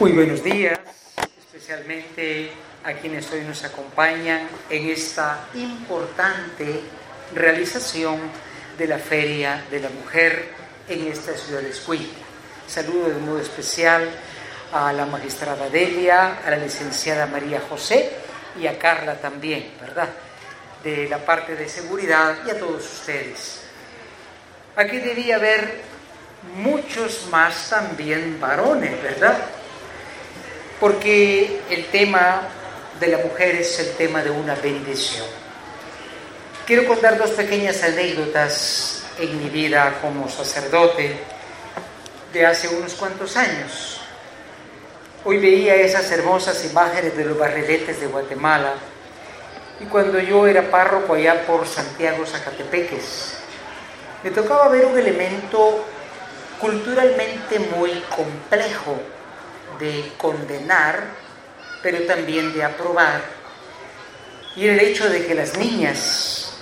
Muy buenos días, especialmente a quienes hoy nos acompañan en esta importante realización de la Feria de la Mujer en esta ciudad de Escuintla. Saludo de modo especial a la magistrada Delia, a la licenciada María José y a Carla también, ¿verdad? De la parte de seguridad y a todos ustedes. Aquí debía haber muchos más también varones, ¿verdad? Porque el tema de la mujer es el tema de una bendición. Quiero contar dos pequeñas anécdotas en mi vida como sacerdote de hace unos cuantos años. Hoy veía esas hermosas imágenes de los barriletes de Guatemala y cuando yo era párroco allá por Santiago Zacatepeques, me tocaba ver un elemento culturalmente muy complejo de condenar, pero también de aprobar, y el hecho de que las niñas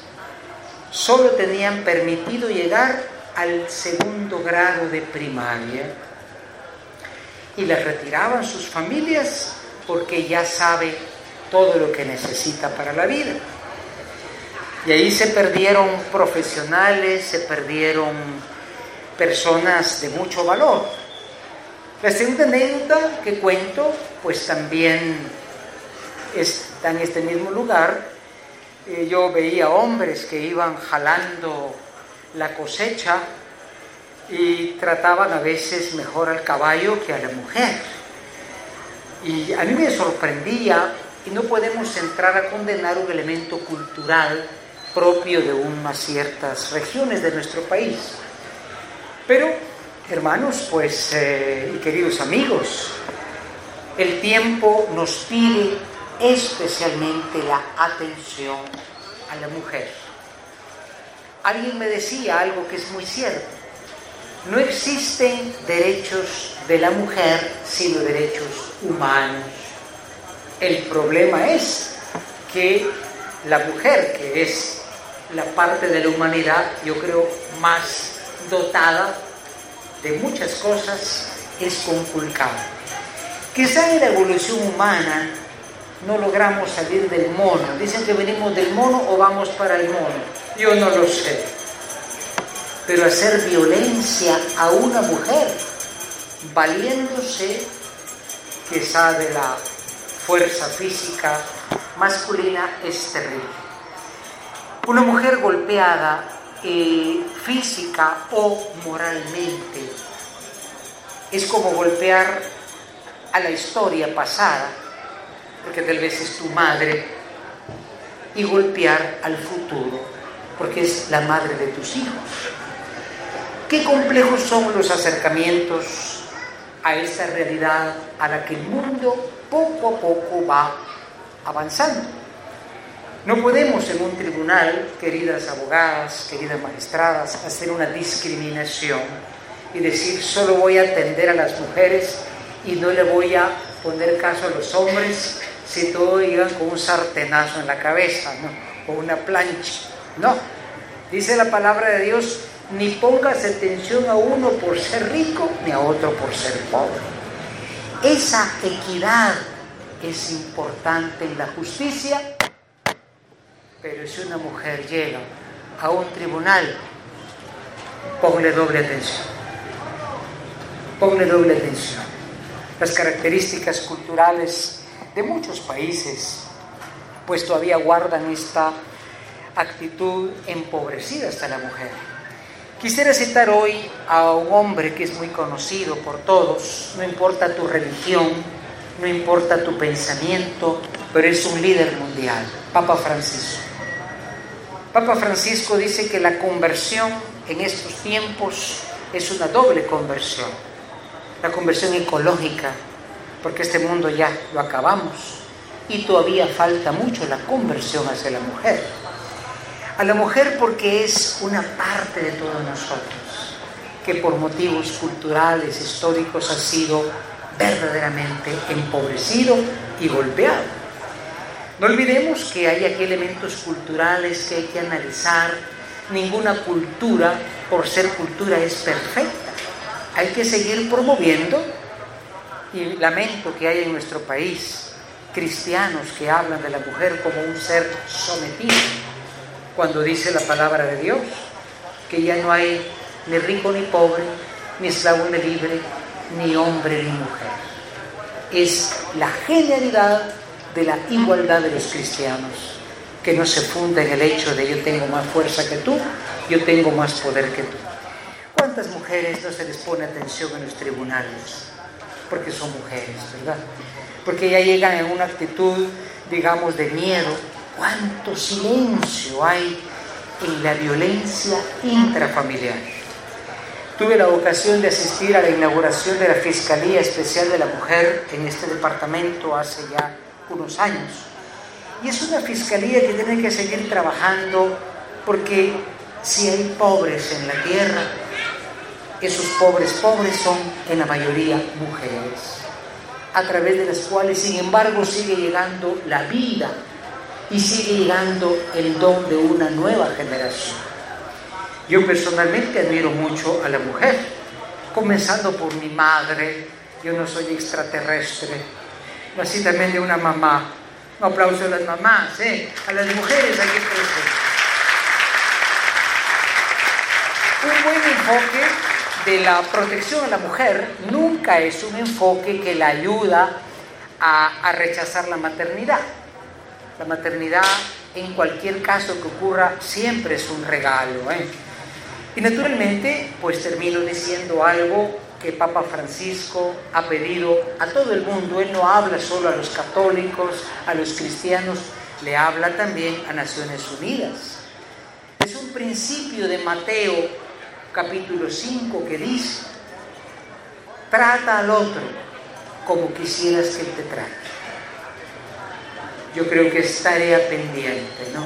solo tenían permitido llegar al segundo grado de primaria y las retiraban sus familias porque ya sabe todo lo que necesita para la vida. Y ahí se perdieron profesionales, se perdieron personas de mucho valor. La segunda anécdota que cuento, pues también está en este mismo lugar. Eh, yo veía hombres que iban jalando la cosecha y trataban a veces mejor al caballo que a la mujer. Y a mí me sorprendía, y no podemos entrar a condenar un elemento cultural propio de unas ciertas regiones de nuestro país. Pero, hermanos, pues, eh, y queridos amigos, el tiempo nos pide especialmente la atención a la mujer. Alguien me decía algo que es muy cierto. No existen derechos de la mujer sino derechos humanos. El problema es que la mujer, que es la parte de la humanidad, yo creo, más dotada de muchas cosas, es conculcada. Quizá en la evolución humana no logramos salir del mono. Dicen que venimos del mono o vamos para el mono. Yo no lo sé. Pero hacer violencia a una mujer, valiéndose quizá de la fuerza física masculina, es terrible. Una mujer golpeada eh, física o moralmente es como golpear a la historia pasada, porque tal vez es tu madre, y golpear al futuro, porque es la madre de tus hijos. Qué complejos son los acercamientos a esa realidad a la que el mundo poco a poco va avanzando. No podemos en un tribunal, queridas abogadas, queridas magistradas, hacer una discriminación y decir solo voy a atender a las mujeres y no le voy a poner caso a los hombres si todos iban con un sartenazo en la cabeza o una plancha. No, dice la palabra de Dios, ni pongas atención a uno por ser rico ni a otro por ser pobre. Esa equidad es importante en la justicia pero si una mujer llega a un tribunal, ponle doble atención. Ponle doble atención. Las características culturales de muchos países, pues todavía guardan esta actitud empobrecida hasta la mujer. Quisiera citar hoy a un hombre que es muy conocido por todos, no importa tu religión, no importa tu pensamiento, pero es un líder mundial, Papa Francisco. Papa Francisco dice que la conversión en estos tiempos es una doble conversión. La conversión ecológica, porque este mundo ya lo acabamos y todavía falta mucho la conversión hacia la mujer. A la mujer porque es una parte de todos nosotros, que por motivos culturales, históricos ha sido verdaderamente empobrecido y golpeado. No olvidemos que hay aquí elementos culturales que hay que analizar. Ninguna cultura, por ser cultura, es perfecta. Hay que seguir promoviendo Y lamento que haya en nuestro país cristianos que hablan de la mujer como un ser sometido, cuando dice la palabra de Dios, que ya no hay ni rico ni pobre, ni esclavo ni libre, ni hombre ni mujer. Es la genialidad de la igualdad de los cristianos, que no se funda en el hecho de yo tengo más fuerza que tú, yo tengo más poder que tú. ¿Cuántas mujeres no se les pone atención en los tribunales? Porque son mujeres, ¿verdad? Porque ya llegan en una actitud, digamos, de miedo. ¿Cuánto silencio hay en la violencia intrafamiliar? Tuve la ocasión de asistir a la inauguración de la Fiscalía Especial de la Mujer en este departamento hace ya unos años. Y es una fiscalía que tiene que seguir trabajando porque si hay pobres en la tierra, esos pobres pobres son en la mayoría mujeres, a través de las cuales sin embargo sigue llegando la vida y sigue llegando el don de una nueva generación. Yo personalmente admiro mucho a la mujer, comenzando por mi madre, yo no soy extraterrestre, nací también de una mamá. Un aplauso a las mamás, ¿eh? a las mujeres aquí presentes. Un buen enfoque de la protección a la mujer nunca es un enfoque que la ayuda a, a rechazar la maternidad. La maternidad, en cualquier caso que ocurra, siempre es un regalo. ¿eh? Y naturalmente, pues termino diciendo algo que Papa Francisco ha pedido a todo el mundo. Él no habla solo a los católicos, a los cristianos, le habla también a Naciones Unidas. Es un principio de Mateo capítulo 5 que dice, trata al otro como quisieras que te trate. Yo creo que es tarea pendiente, ¿no?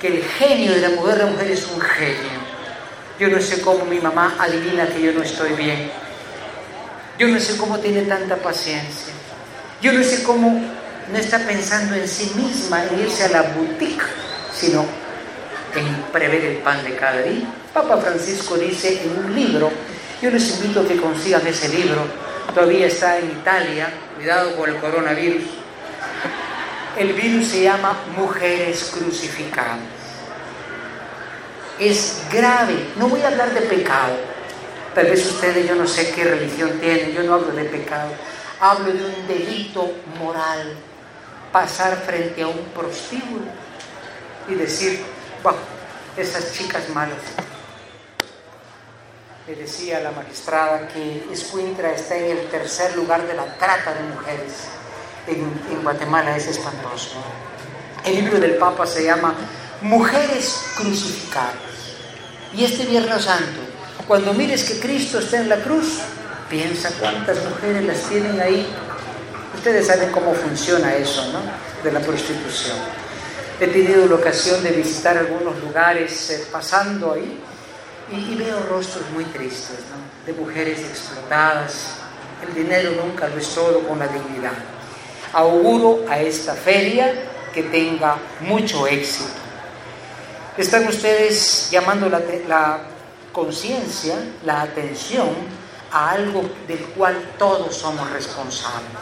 Que el genio de la mujer, la mujer es un genio yo no sé cómo mi mamá adivina que yo no estoy bien. Yo no sé cómo tiene tanta paciencia. Yo no sé cómo no está pensando en sí misma, en irse a la boutique, sino en prever el pan de cada día. Papa Francisco dice en un libro, yo les invito a que consigan ese libro, todavía está en Italia, cuidado con el coronavirus. El virus se llama Mujeres Crucificadas es grave. No voy a hablar de pecado. Tal vez ustedes, yo no sé qué religión tienen, yo no hablo de pecado. Hablo de un delito moral. Pasar frente a un prostíbulo y decir, wow, esas chicas malas. Le decía la magistrada que Escuintra está en el tercer lugar de la trata de mujeres. En Guatemala es espantoso. El libro del Papa se llama Mujeres crucificadas. Y este Viernes Santo, cuando mires que Cristo está en la cruz, piensa cuántas mujeres las tienen ahí. Ustedes saben cómo funciona eso, ¿no? De la prostitución. He tenido la ocasión de visitar algunos lugares eh, pasando ahí y, veo rostros muy tristes, ¿no? De mujeres explotadas. El dinero nunca lo es todo con la dignidad. Auguro a esta feria que tenga mucho éxito están ustedes llamando la, conciencia, la atención a algo del cual todos somos responsables.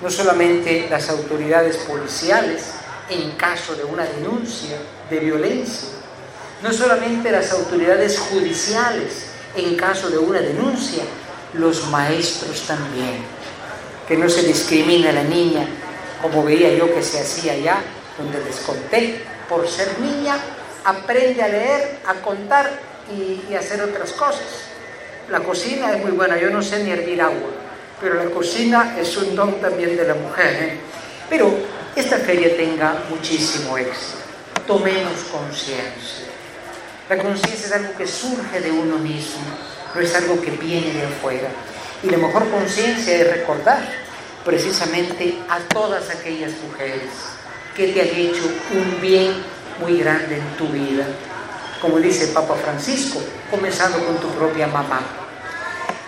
No solamente las autoridades policiales en caso de una denuncia de violencia, no solamente las autoridades judiciales en caso de una denuncia, los maestros también. Que no se discrimine a la niña, como veía yo que se hacía allá, donde les conté, por ser niña aprende a leer, a contar y, hacer otras cosas. La cocina es muy buena, yo no sé ni hervir agua, pero la cocina es un don también de la mujer. ¿eh? Pero esta feria tenga muchísimo éxito. Tomemos conciencia. La conciencia es algo que surge de uno mismo, no es algo que viene de afuera. Y la mejor conciencia es recordar precisamente a todas aquellas mujeres que te han hecho un bien muy grande en tu vida, como dice Papa Francisco, comenzando con tu propia mamá.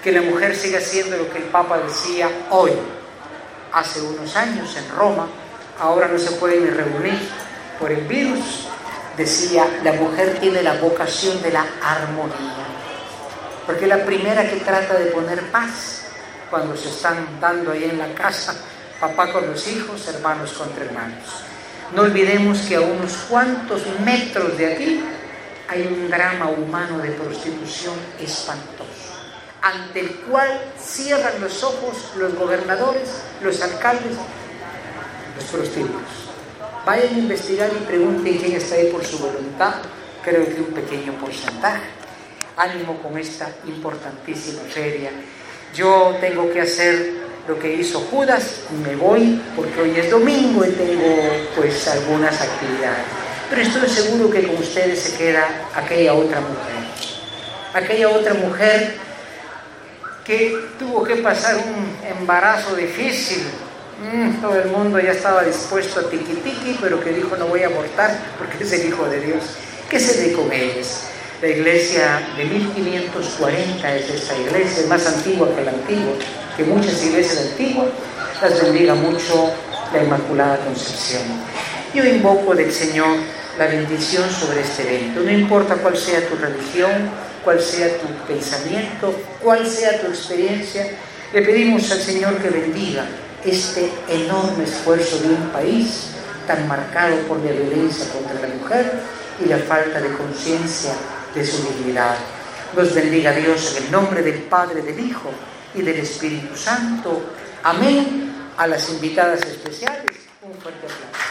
Que la mujer siga siendo lo que el Papa decía hoy, hace unos años en Roma, ahora no se puede ni reunir por el virus, decía, la mujer tiene la vocación de la armonía, porque es la primera que trata de poner paz cuando se están dando ahí en la casa, papá con los hijos, hermanos contra hermanos. No olvidemos que a unos cuantos metros de aquí hay un drama humano de prostitución espantoso, ante el cual cierran los ojos los gobernadores, los alcaldes, los prostíbulos. Vayan a investigar y pregunten quién está ahí por su voluntad, creo que un pequeño porcentaje. Ánimo con esta importantísima feria. Yo tengo que hacer lo que hizo Judas me voy porque hoy es domingo y tengo pues algunas actividades. Pero estoy seguro que con ustedes se queda aquella otra mujer. Aquella otra mujer que tuvo que pasar un embarazo difícil. Mm, todo el mundo ya estaba dispuesto a tiqui tiqui, pero que dijo no voy a abortar porque es el Hijo de Dios. ¿Qué se ve con ellos? La iglesia de 1540 es esta iglesia, es más antigua que la antigua, que muchas iglesias antiguas, las bendiga mucho la Inmaculada Concepción. Yo invoco del Señor la bendición sobre este evento, no importa cuál sea tu religión, cuál sea tu pensamiento, cuál sea tu experiencia, le pedimos al Señor que bendiga este enorme esfuerzo de un país tan marcado por la violencia contra la mujer y la falta de conciencia de su dignidad. Nos bendiga Dios en el nombre del Padre, del Hijo y del Espíritu Santo. Amén. A las invitadas especiales, un fuerte aplauso.